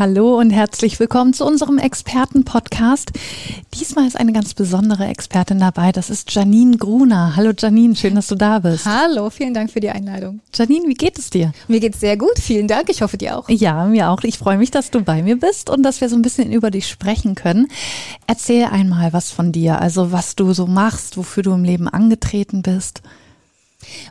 Hallo und herzlich willkommen zu unserem Experten-Podcast. Diesmal ist eine ganz besondere Expertin dabei. Das ist Janine Gruner. Hallo Janine, schön, dass du da bist. Hallo, vielen Dank für die Einladung. Janine, wie geht es dir? Mir geht es sehr gut, vielen Dank. Ich hoffe dir auch. Ja, mir auch. Ich freue mich, dass du bei mir bist und dass wir so ein bisschen über dich sprechen können. Erzähl einmal was von dir, also was du so machst, wofür du im Leben angetreten bist.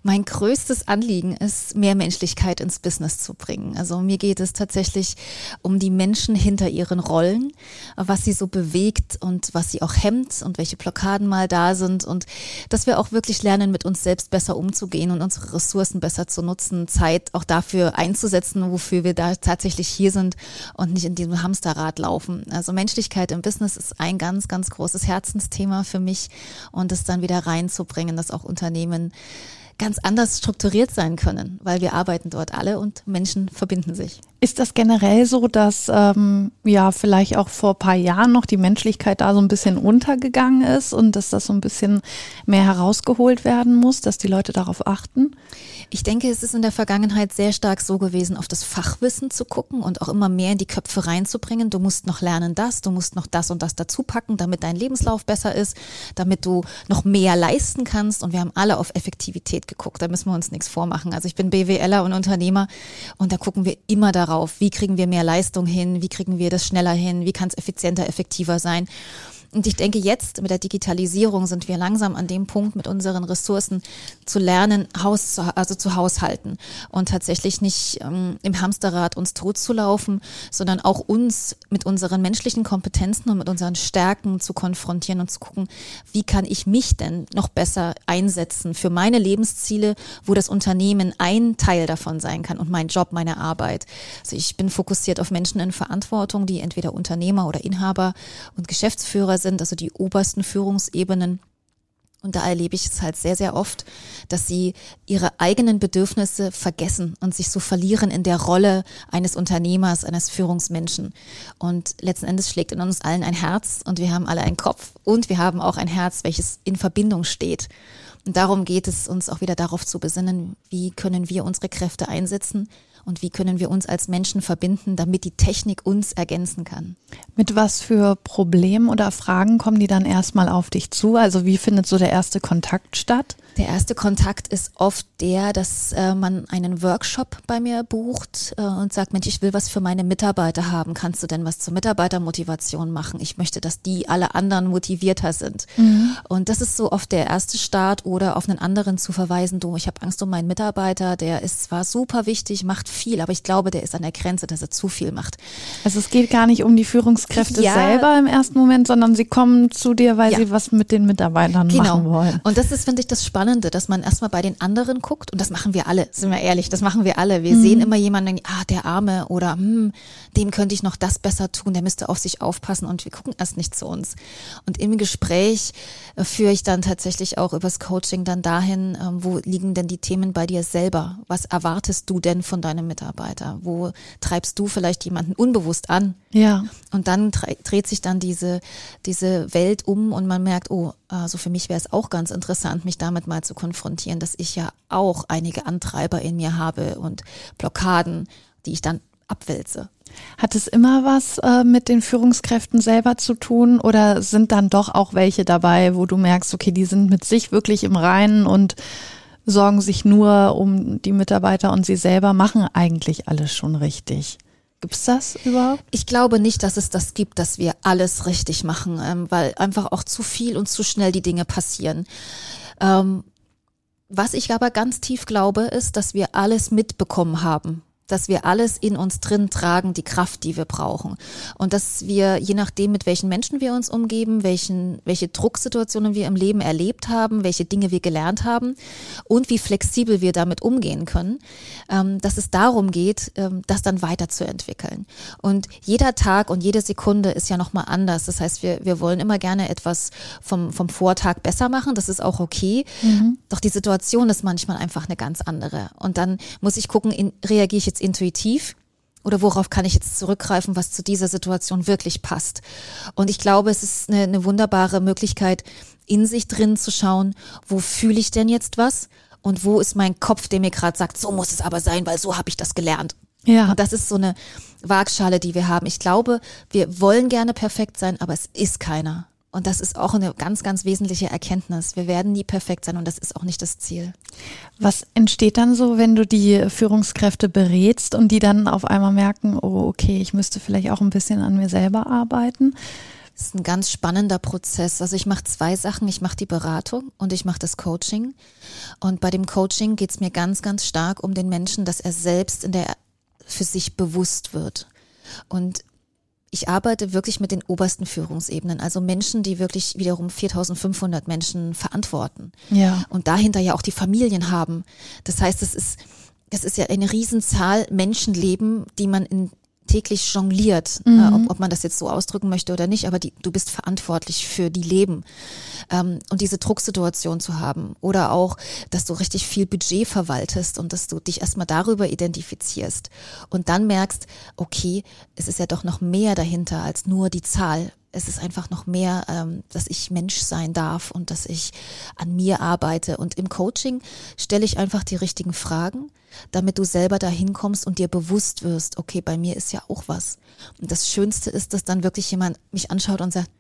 Mein größtes Anliegen ist, mehr Menschlichkeit ins Business zu bringen. Also mir geht es tatsächlich um die Menschen hinter ihren Rollen, was sie so bewegt und was sie auch hemmt und welche Blockaden mal da sind und dass wir auch wirklich lernen, mit uns selbst besser umzugehen und unsere Ressourcen besser zu nutzen, Zeit auch dafür einzusetzen, wofür wir da tatsächlich hier sind und nicht in diesem Hamsterrad laufen. Also Menschlichkeit im Business ist ein ganz, ganz großes Herzensthema für mich und es dann wieder reinzubringen, dass auch Unternehmen ganz anders strukturiert sein können, weil wir arbeiten dort alle und Menschen verbinden sich. Ist das generell so, dass ähm, ja vielleicht auch vor paar Jahren noch die Menschlichkeit da so ein bisschen untergegangen ist und dass das so ein bisschen mehr herausgeholt werden muss, dass die Leute darauf achten? Ich denke, es ist in der Vergangenheit sehr stark so gewesen, auf das Fachwissen zu gucken und auch immer mehr in die Köpfe reinzubringen. Du musst noch lernen das, du musst noch das und das dazu packen, damit dein Lebenslauf besser ist, damit du noch mehr leisten kannst. Und wir haben alle auf Effektivität geguckt. Da müssen wir uns nichts vormachen. Also ich bin BWLer und Unternehmer und da gucken wir immer darauf, wie kriegen wir mehr Leistung hin, wie kriegen wir das schneller hin, wie kann es effizienter, effektiver sein. Und ich denke, jetzt mit der Digitalisierung sind wir langsam an dem Punkt, mit unseren Ressourcen zu lernen, Haus zu, also zu haushalten und tatsächlich nicht ähm, im Hamsterrad uns totzulaufen, sondern auch uns mit unseren menschlichen Kompetenzen und mit unseren Stärken zu konfrontieren und zu gucken, wie kann ich mich denn noch besser einsetzen für meine Lebensziele, wo das Unternehmen ein Teil davon sein kann und mein Job, meine Arbeit. Also ich bin fokussiert auf Menschen in Verantwortung, die entweder Unternehmer oder Inhaber und Geschäftsführer sind, also die obersten Führungsebenen. Und da erlebe ich es halt sehr, sehr oft, dass sie ihre eigenen Bedürfnisse vergessen und sich so verlieren in der Rolle eines Unternehmers, eines Führungsmenschen. Und letzten Endes schlägt in uns allen ein Herz und wir haben alle einen Kopf und wir haben auch ein Herz, welches in Verbindung steht. Und darum geht es uns auch wieder darauf zu besinnen, wie können wir unsere Kräfte einsetzen, und wie können wir uns als Menschen verbinden, damit die Technik uns ergänzen kann. Mit was für Problemen oder Fragen kommen die dann erstmal auf dich zu? Also wie findet so der erste Kontakt statt? Der erste Kontakt ist oft der, dass äh, man einen Workshop bei mir bucht äh, und sagt, Mensch, ich will was für meine Mitarbeiter haben. Kannst du denn was zur Mitarbeitermotivation machen? Ich möchte, dass die alle anderen motivierter sind. Mhm. Und das ist so oft der erste Start oder auf einen anderen zu verweisen, du, ich habe Angst um meinen Mitarbeiter, der ist zwar super wichtig, macht viel, aber ich glaube, der ist an der Grenze, dass er zu viel macht. Also es geht gar nicht um die Führungskräfte ja, selber im ersten Moment, sondern sie kommen zu dir, weil ja. sie was mit den Mitarbeitern genau. machen wollen. Und das ist, finde ich, das Spannende Spannende, dass man erstmal bei den anderen guckt und das machen wir alle, sind wir ehrlich, das machen wir alle. Wir mhm. sehen immer jemanden, ah, der Arme oder hm, dem könnte ich noch das besser tun, der müsste auf sich aufpassen und wir gucken erst nicht zu uns. Und im Gespräch äh, führe ich dann tatsächlich auch übers Coaching dann dahin, äh, wo liegen denn die Themen bei dir selber? Was erwartest du denn von deinem Mitarbeiter? Wo treibst du vielleicht jemanden unbewusst an? Ja. Und dann dreht sich dann diese, diese Welt um und man merkt, oh, also für mich wäre es auch ganz interessant, mich damit mal zu konfrontieren, dass ich ja auch einige Antreiber in mir habe und Blockaden, die ich dann abwälze. Hat es immer was äh, mit den Führungskräften selber zu tun oder sind dann doch auch welche dabei, wo du merkst, okay, die sind mit sich wirklich im Reinen und sorgen sich nur um die Mitarbeiter und sie selber machen eigentlich alles schon richtig? Gibt es das überhaupt? Ich glaube nicht, dass es das gibt, dass wir alles richtig machen, ähm, weil einfach auch zu viel und zu schnell die Dinge passieren. Ähm, was ich aber ganz tief glaube, ist, dass wir alles mitbekommen haben dass wir alles in uns drin tragen, die Kraft, die wir brauchen. Und dass wir, je nachdem, mit welchen Menschen wir uns umgeben, welchen, welche Drucksituationen wir im Leben erlebt haben, welche Dinge wir gelernt haben und wie flexibel wir damit umgehen können, ähm, dass es darum geht, ähm, das dann weiterzuentwickeln. Und jeder Tag und jede Sekunde ist ja nochmal anders. Das heißt, wir, wir wollen immer gerne etwas vom, vom Vortag besser machen. Das ist auch okay. Mhm. Doch die Situation ist manchmal einfach eine ganz andere. Und dann muss ich gucken, in, reagiere ich jetzt intuitiv oder worauf kann ich jetzt zurückgreifen, was zu dieser Situation wirklich passt. Und ich glaube, es ist eine, eine wunderbare Möglichkeit, in sich drin zu schauen, wo fühle ich denn jetzt was und wo ist mein Kopf, der mir gerade sagt, so muss es aber sein, weil so habe ich das gelernt. Ja. Und das ist so eine Waagschale, die wir haben. Ich glaube, wir wollen gerne perfekt sein, aber es ist keiner. Und das ist auch eine ganz, ganz wesentliche Erkenntnis. Wir werden nie perfekt sein und das ist auch nicht das Ziel. Was entsteht dann so, wenn du die Führungskräfte berätst und die dann auf einmal merken, oh, okay, ich müsste vielleicht auch ein bisschen an mir selber arbeiten? Das ist ein ganz spannender Prozess. Also ich mache zwei Sachen. Ich mache die Beratung und ich mache das Coaching. Und bei dem Coaching geht es mir ganz, ganz stark um den Menschen, dass er selbst in der für sich bewusst wird. Und ich arbeite wirklich mit den obersten Führungsebenen, also Menschen, die wirklich wiederum 4500 Menschen verantworten. Ja. Und dahinter ja auch die Familien haben. Das heißt, es ist, es ist ja eine Riesenzahl Menschenleben, die man in täglich jongliert, äh, mhm. äh, ob, ob man das jetzt so ausdrücken möchte oder nicht, aber die, du bist verantwortlich für die Leben. Ähm, und diese Drucksituation zu haben oder auch, dass du richtig viel Budget verwaltest und dass du dich erstmal darüber identifizierst und dann merkst, okay, es ist ja doch noch mehr dahinter als nur die Zahl es ist einfach noch mehr, ähm, dass ich Mensch sein darf und dass ich an mir arbeite. Und im Coaching stelle ich einfach die richtigen Fragen, damit du selber dahin kommst und dir bewusst wirst, okay, bei mir ist ja auch was. Und das Schönste ist, dass dann wirklich jemand mich anschaut und sagt,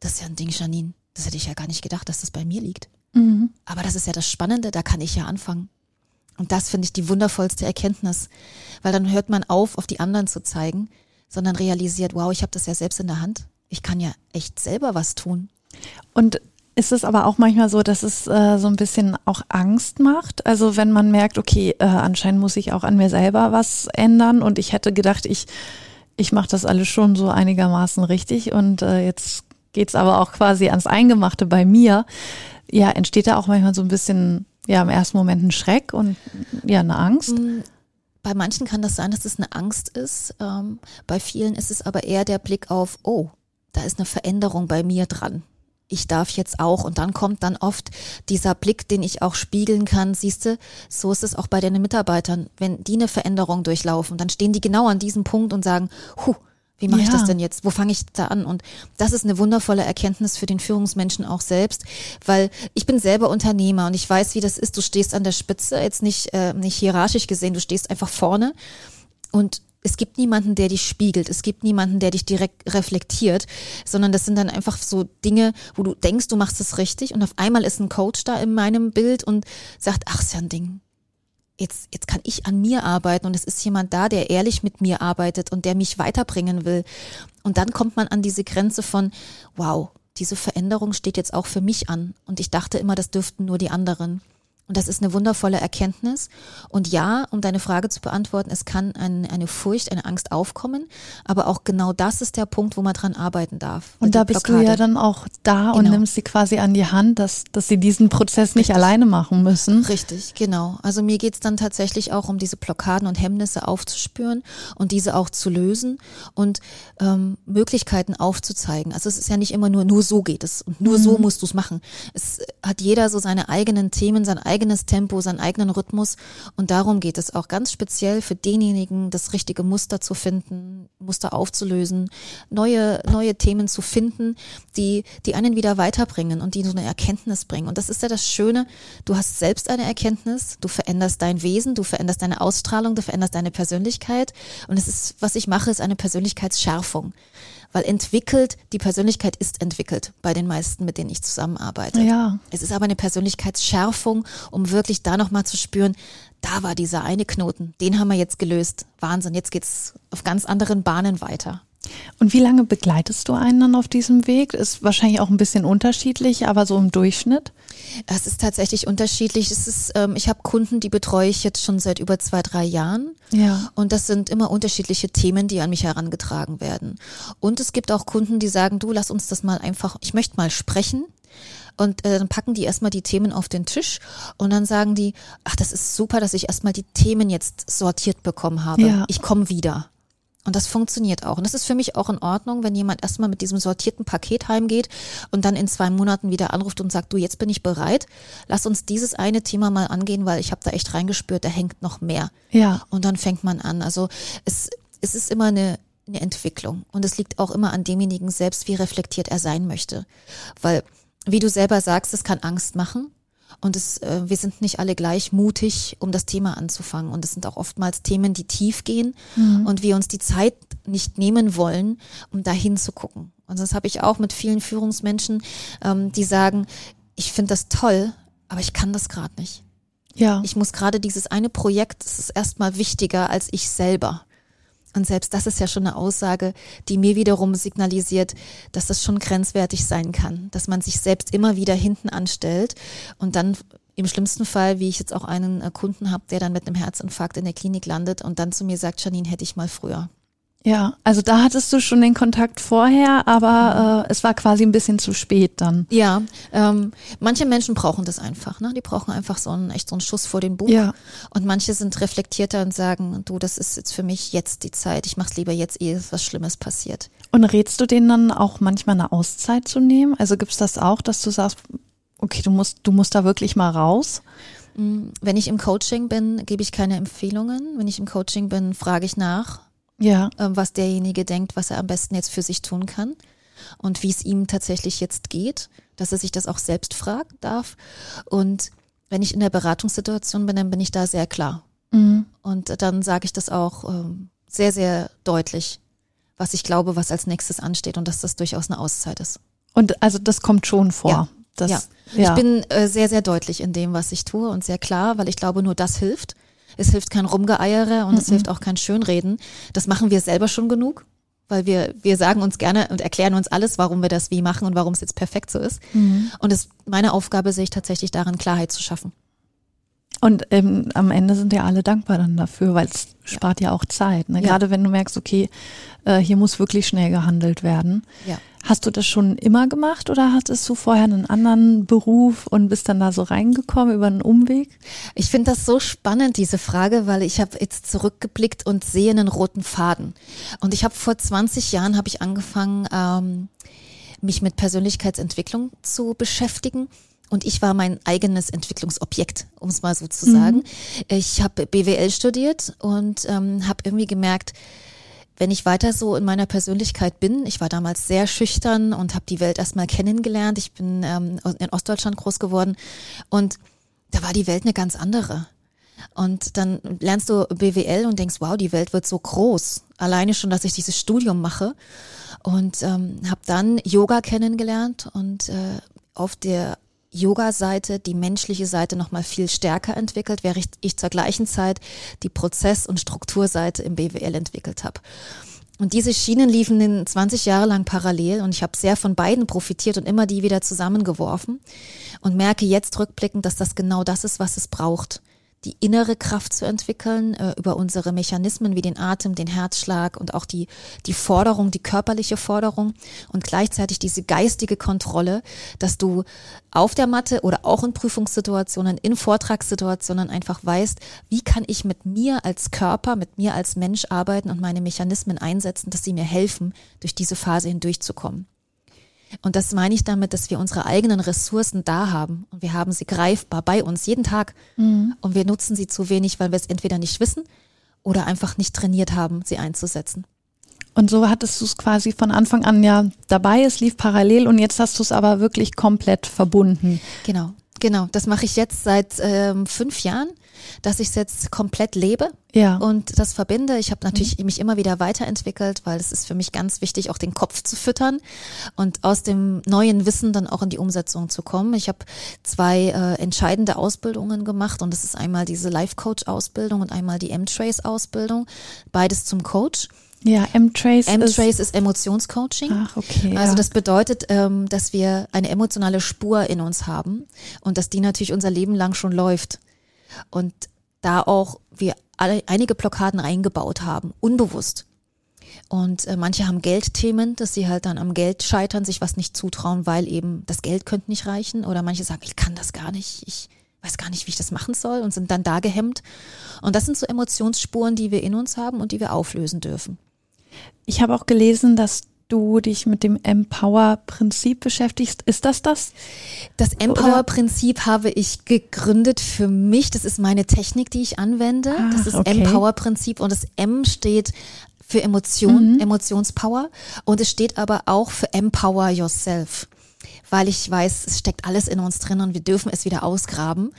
das ist ja ein Ding, Janine. Das hätte ich ja gar nicht gedacht, dass das bei mir liegt. Mhm. Aber das ist ja das Spannende, da kann ich ja anfangen. Und das finde ich die wundervollste Erkenntnis, weil dann hört man auf, auf die anderen zu zeigen, sondern realisiert, wow, ich habe das ja selbst in der Hand ich kann ja echt selber was tun. Und ist es aber auch manchmal so, dass es äh, so ein bisschen auch Angst macht? Also wenn man merkt, okay, äh, anscheinend muss ich auch an mir selber was ändern und ich hätte gedacht, ich, ich mache das alles schon so einigermaßen richtig und äh, jetzt geht's aber auch quasi ans Eingemachte bei mir. Ja, entsteht da auch manchmal so ein bisschen, ja, im ersten Moment ein Schreck und ja, eine Angst? Mm, bei manchen kann das sein, dass es eine Angst ist. Ähm, bei vielen ist es aber eher der Blick auf, oh, da ist eine Veränderung bei mir dran. Ich darf jetzt auch. Und dann kommt dann oft dieser Blick, den ich auch spiegeln kann. Siehst du, so ist es auch bei deinen Mitarbeitern. Wenn die eine Veränderung durchlaufen, dann stehen die genau an diesem Punkt und sagen, huh, wie mache ja. ich das denn jetzt? Wo fange ich da an? Und das ist eine wundervolle Erkenntnis für den Führungsmenschen auch selbst, weil ich bin selber Unternehmer und ich weiß, wie das ist. Du stehst an der Spitze, jetzt nicht, äh, nicht hierarchisch gesehen, du stehst einfach vorne und es gibt niemanden, der dich spiegelt, es gibt niemanden, der dich direkt reflektiert, sondern das sind dann einfach so Dinge, wo du denkst, du machst es richtig und auf einmal ist ein Coach da in meinem Bild und sagt, ach, ist ja ein Ding. Jetzt, jetzt kann ich an mir arbeiten und es ist jemand da, der ehrlich mit mir arbeitet und der mich weiterbringen will. Und dann kommt man an diese Grenze von, wow, diese Veränderung steht jetzt auch für mich an. Und ich dachte immer, das dürften nur die anderen. Und das ist eine wundervolle Erkenntnis. Und ja, um deine Frage zu beantworten, es kann ein, eine Furcht, eine Angst aufkommen, aber auch genau das ist der Punkt, wo man dran arbeiten darf. Und da bist du ja dann auch da genau. und nimmst sie quasi an die Hand, dass, dass sie diesen Prozess nicht Richtig. alleine machen müssen. Richtig, genau. Also mir geht's dann tatsächlich auch um diese Blockaden und Hemmnisse aufzuspüren und diese auch zu lösen und ähm, Möglichkeiten aufzuzeigen. Also es ist ja nicht immer nur, nur so geht es und nur mhm. so musst du es machen. Es hat jeder so seine eigenen Themen, sein eigenes Tempo, seinen eigenen Rhythmus. Und darum geht es auch ganz speziell für denjenigen, das richtige Muster zu finden, Muster aufzulösen, neue, neue Themen zu finden, die, die einen wieder weiterbringen und die so eine Erkenntnis bringen. Und das ist ja das Schöne. Du hast selbst eine Erkenntnis, du veränderst dein Wesen, du veränderst deine Ausstrahlung, du veränderst deine Persönlichkeit. Und es ist, was ich mache, ist eine Persönlichkeitsschärfung weil entwickelt, die Persönlichkeit ist entwickelt bei den meisten, mit denen ich zusammenarbeite. Ja. Es ist aber eine Persönlichkeitsschärfung, um wirklich da nochmal zu spüren, da war dieser eine Knoten, den haben wir jetzt gelöst. Wahnsinn, jetzt geht's auf ganz anderen Bahnen weiter. Und wie lange begleitest du einen dann auf diesem Weg? Ist wahrscheinlich auch ein bisschen unterschiedlich, aber so im Durchschnitt? Es ist tatsächlich unterschiedlich. Es ist, ähm, ich habe Kunden, die betreue ich jetzt schon seit über zwei, drei Jahren. Ja. Und das sind immer unterschiedliche Themen, die an mich herangetragen werden. Und es gibt auch Kunden, die sagen, du, lass uns das mal einfach, ich möchte mal sprechen. Und äh, dann packen die erstmal die Themen auf den Tisch und dann sagen die, ach, das ist super, dass ich erstmal die Themen jetzt sortiert bekommen habe. Ja. Ich komme wieder. Und das funktioniert auch. Und das ist für mich auch in Ordnung, wenn jemand erstmal mit diesem sortierten Paket heimgeht und dann in zwei Monaten wieder anruft und sagt, du, jetzt bin ich bereit, lass uns dieses eine Thema mal angehen, weil ich habe da echt reingespürt, da hängt noch mehr. Ja. Und dann fängt man an. Also es, es ist immer eine, eine Entwicklung. Und es liegt auch immer an demjenigen selbst, wie reflektiert er sein möchte. Weil, wie du selber sagst, es kann Angst machen. Und es, äh, wir sind nicht alle gleich mutig, um das Thema anzufangen. Und es sind auch oftmals Themen, die tief gehen und wir uns die Zeit nicht nehmen wollen, um da hinzugucken. Und das habe ich auch mit vielen Führungsmenschen, ähm, die sagen, ich finde das toll, aber ich kann das gerade nicht. Ja. Ich muss gerade dieses eine Projekt, das ist erstmal wichtiger als ich selber. Und selbst das ist ja schon eine Aussage, die mir wiederum signalisiert, dass das schon grenzwertig sein kann, dass man sich selbst immer wieder hinten anstellt und dann im schlimmsten Fall, wie ich jetzt auch einen äh, Kunden habe, der dann mit einem Herzinfarkt in der Klinik landet und dann zu mir sagt, Janine, hätte ich mal früher. Ja, also da hattest du schon den Kontakt vorher, aber äh, es war quasi ein bisschen zu spät dann. Ja, ähm, manche Menschen brauchen das einfach, ne? Die brauchen einfach so einen echt so einen Schuss vor den Bug. Ja. Und manche sind reflektierter und sagen, du, das ist jetzt für mich jetzt die Zeit. Ich mach's lieber jetzt, ehe was Schlimmes passiert. Und rätst du denen dann auch manchmal eine Auszeit zu nehmen? Also gibt's das auch, dass du sagst, okay, du musst, du musst da wirklich mal raus? Mm, Wenn ich im Coaching bin, gebe ich keine Empfehlungen. Wenn ich im Coaching bin, frage ich nach, Ja. ähm, was derjenige denkt, was er am besten jetzt für sich tun kann und wie es ihm tatsächlich jetzt geht, dass er sich das auch selbst fragen darf. Und wenn ich in der Beratungssituation bin, dann bin ich da sehr klar. Mhm. Und dann sage ich das auch ähm, sehr, sehr deutlich, was ich glaube, was als nächstes ansteht und dass das durchaus eine Auszeit ist. Und also das kommt schon vor. Ja. Das, ja. ja. Ich bin äh, sehr, sehr deutlich in dem, was ich tue und sehr klar, weil ich glaube, nur das hilft. Es hilft kein Rumgeeiere und es hilft auch kein Schönreden. Das machen wir selber schon genug, weil wir, wir sagen uns gerne und erklären uns alles, warum wir das wie machen und warum es jetzt perfekt so ist. Und es, meine Aufgabe sehe ich tatsächlich darin, Klarheit zu schaffen. Und ähm, am Ende sind ja alle dankbar dann dafür, weil es spart ja auch Zeit. Ne? Ja. Gerade wenn du merkst, okay, äh, hier muss wirklich schnell gehandelt werden. Ja. Hast du das schon immer gemacht oder hattest du vorher einen anderen Beruf und bist dann da so reingekommen über einen Umweg? Ich finde das so spannend, diese Frage, weil ich habe jetzt zurückgeblickt und sehe einen roten Faden. Und ich habe vor 20 Jahren habe ich angefangen, ähm, mich mit Persönlichkeitsentwicklung zu beschäftigen. Und ich war mein eigenes Entwicklungsobjekt, um es mal so zu sagen. Ich habe BWL studiert und ähm, habe irgendwie gemerkt, wenn ich weiter so in meiner Persönlichkeit bin, ich war damals sehr schüchtern und habe die Welt erstmal kennengelernt. Ich bin ähm, in Ostdeutschland groß geworden und da war die Welt eine ganz andere. Und dann lernst du BWL und denkst, wow, die Welt wird so groß. Alleine schon, dass ich dieses Studium mache. Und ähm, habe dann Yoga kennengelernt und äh, auf der Yoga-Seite, die menschliche Seite nochmal viel stärker entwickelt, während ich, zur gleichen Zeit die Prozess- und Strukturseite im BWL entwickelt habe. Und diese Schienen liefen in 20 Jahre lang parallel und ich habe sehr von beiden profitiert und immer die wieder zusammengeworfen und merke jetzt rückblickend, dass das genau das ist, was es braucht. Die innere Kraft zu entwickeln äh, über unsere Mechanismen wie den Atem, den Herzschlag und auch die, die Forderung, die körperliche Forderung und gleichzeitig diese geistige Kontrolle, dass du auf der Matte oder auch in Prüfungssituationen, in Vortragssituationen einfach weißt, wie kann ich mit mir als Körper, mit mir als Mensch arbeiten und meine Mechanismen einsetzen, dass sie mir helfen, durch diese Phase hindurchzukommen. Und das meine ich damit, dass wir unsere eigenen Ressourcen da haben. Und wir haben sie greifbar bei uns jeden Tag. Und wir nutzen sie zu wenig, weil wir es entweder nicht wissen oder einfach nicht trainiert haben, sie einzusetzen. Und so hattest du es quasi von Anfang an ja dabei, es lief parallel und jetzt hast du es aber wirklich komplett verbunden. Genau, genau. Das mache ich jetzt seit ähm, fünf Jahren, dass ich es jetzt komplett lebe Ja. und das verbinde. Ich habe natürlich mich immer wieder weiterentwickelt, weil es ist für mich ganz wichtig, auch den Kopf zu füttern und aus dem neuen Wissen dann auch in die Umsetzung zu kommen. Ich habe zwei äh, entscheidende Ausbildungen gemacht und das ist einmal diese Life-Coach-Ausbildung und einmal die M-Trace-Ausbildung, beides zum Coach. Ja, M-Trace M-Trace ist, ist Emotionscoaching. Ach, okay. Also ja. das bedeutet, ähm, dass wir eine emotionale Spur in uns haben und dass die natürlich unser Leben lang schon läuft. Und da auch wir alle einige Blockaden eingebaut haben, unbewusst. Und äh, manche haben Geldthemen, dass sie halt dann am Geld scheitern, sich was nicht zutrauen, weil eben das Geld könnte nicht reichen. Oder manche sagen, ich kann das gar nicht, ich weiß gar nicht, wie ich das machen soll und sind dann da gehemmt. Und das sind so Emotionsspuren, die wir in uns haben und die wir auflösen dürfen. Ich habe auch gelesen, dass du dich mit dem Empower-Prinzip beschäftigst. Ist das das? Das Empower-Prinzip habe ich gegründet für mich. Das ist meine Technik, die ich anwende. Ah, das ist okay. Empower-Prinzip und das M steht für Emotion, Mhm. Emotionspower und es steht aber auch für Empower Yourself, weil ich weiß, es steckt alles in uns drin und wir dürfen es wieder ausgraben.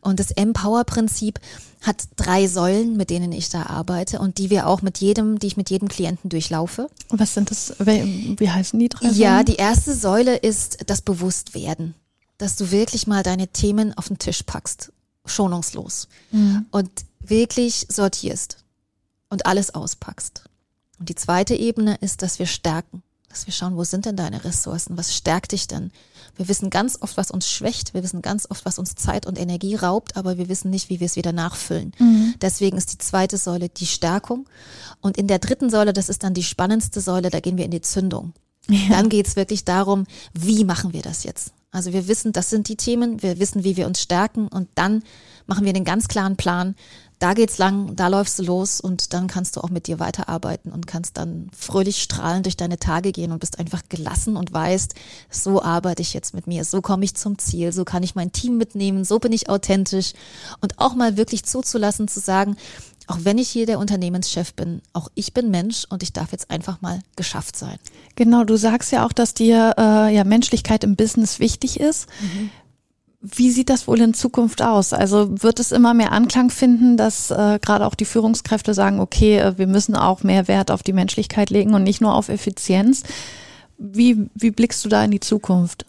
Und das Empower-Prinzip hat drei Säulen, mit denen ich da arbeite und die wir auch mit jedem, die ich mit jedem Klienten durchlaufe. Was sind das? Wie, heißen die drei? Ja, Säulen? die erste Säule ist das Bewusstwerden, dass du wirklich mal deine Themen auf den Tisch packst, schonungslos Mhm. und wirklich sortierst und alles auspackst. Und die zweite Ebene ist, dass wir stärken, dass wir schauen, wo sind denn deine Ressourcen, was stärkt dich denn? Wir wissen ganz oft, was uns schwächt, wir wissen ganz oft, was uns Zeit und Energie raubt, aber wir wissen nicht, wie wir es wieder nachfüllen. Mhm. Deswegen ist die zweite Säule die Stärkung. Und in der dritten Säule, das ist dann die spannendste Säule, da gehen wir in die Zündung. Dann geht's wirklich darum, wie machen wir das jetzt? Also wir wissen, das sind die Themen, wir wissen, wie wir uns stärken und dann machen wir den ganz klaren Plan. Da geht's lang, da läufst du los und dann kannst du auch mit dir weiterarbeiten und kannst dann fröhlich strahlend durch deine Tage gehen und bist einfach gelassen und weißt, so arbeite ich jetzt mit mir, so komme ich zum Ziel, so kann ich mein Team mitnehmen, so bin ich authentisch und auch mal wirklich zuzulassen, zu sagen, auch wenn ich hier der Unternehmenschef bin, auch ich bin Mensch und ich darf jetzt einfach mal geschafft sein. Genau, du sagst ja auch, dass dir äh, ja Menschlichkeit im Business wichtig ist. Wie sieht das wohl in Zukunft aus? Also wird es immer mehr Anklang finden, dass äh, gerade auch die Führungskräfte sagen, okay, äh, wir müssen auch mehr Wert auf die Menschlichkeit legen und nicht nur auf Effizienz. Wie, wie blickst du da in die Zukunft?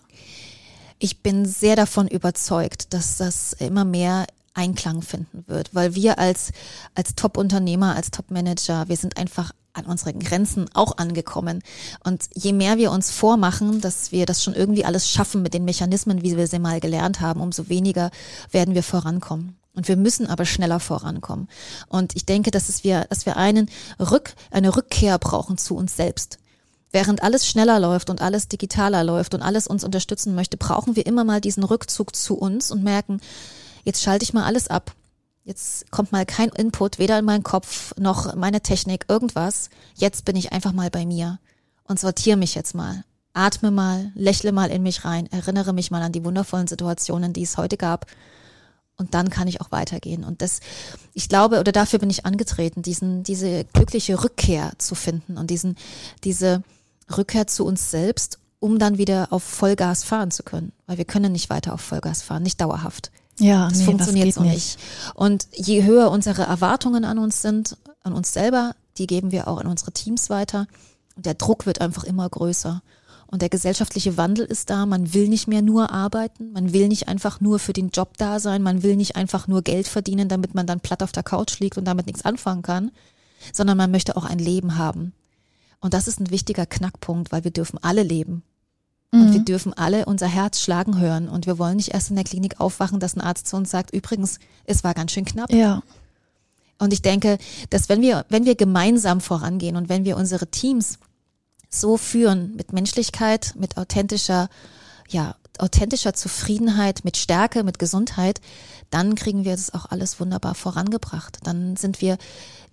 Ich bin sehr davon überzeugt, dass das immer mehr Einklang finden wird, weil wir als, als Top-Unternehmer, als Top-Manager, wir sind einfach an unsere Grenzen auch angekommen. Und je mehr wir uns vormachen, dass wir das schon irgendwie alles schaffen mit den Mechanismen, wie wir sie mal gelernt haben, umso weniger werden wir vorankommen. Und wir müssen aber schneller vorankommen. Und ich denke, dass es wir, dass wir einen Rück, eine Rückkehr brauchen zu uns selbst. Während alles schneller läuft und alles digitaler läuft und alles uns unterstützen möchte, brauchen wir immer mal diesen Rückzug zu uns und merken, jetzt schalte ich mal alles ab. Jetzt kommt mal kein Input, weder in meinen Kopf noch meine Technik, irgendwas. Jetzt bin ich einfach mal bei mir und sortiere mich jetzt mal. Atme mal, lächle mal in mich rein, erinnere mich mal an die wundervollen Situationen, die es heute gab. Und dann kann ich auch weitergehen. Und das, ich glaube, oder dafür bin ich angetreten, diesen, diese glückliche Rückkehr zu finden und diesen, diese Rückkehr zu uns selbst, um dann wieder auf Vollgas fahren zu können. Weil wir können nicht weiter auf Vollgas fahren, nicht dauerhaft. Ja, Das nee, funktioniert das so geht nicht. Und je höher unsere Erwartungen an uns sind, an uns selber, die geben wir auch in unsere Teams weiter. Und der Druck wird einfach immer größer. Und der gesellschaftliche Wandel ist da. Man will nicht mehr nur arbeiten. Man will nicht einfach nur für den Job da sein. Man will nicht einfach nur Geld verdienen, damit man dann platt auf der Couch liegt und damit nichts anfangen kann, sondern man möchte auch ein Leben haben. Und das ist ein wichtiger Knackpunkt, weil wir dürfen alle leben. Und wir dürfen alle unser Herz schlagen hören. Und wir wollen nicht erst in der Klinik aufwachen, dass ein Arzt zu uns sagt, übrigens, es war ganz schön knapp. Ja, Und ich denke, dass wenn wir, wenn wir gemeinsam vorangehen und wenn wir unsere Teams so führen mit Menschlichkeit, mit authentischer, ja, authentischer Zufriedenheit, mit Stärke, mit Gesundheit, dann kriegen wir das auch alles wunderbar vorangebracht. Dann sind wir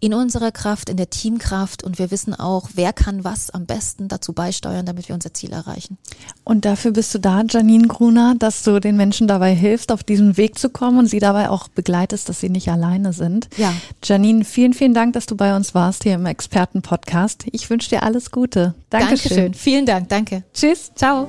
in unserer Kraft, in der Teamkraft und wir wissen auch, wer kann was am besten dazu beisteuern, damit wir unser Ziel erreichen. und dafür bist du da, Janine Gruner, dass du den Menschen dabei hilfst, auf diesen Weg zu kommen und sie dabei auch begleitest, dass sie nicht alleine sind. Ja. Janine, vielen, vielen Dank, dass du bei uns warst hier im Expertenpodcast. Ich wünsche dir alles Gute. Dankeschön. Vielen Dank. Danke. Tschüss. Ciao.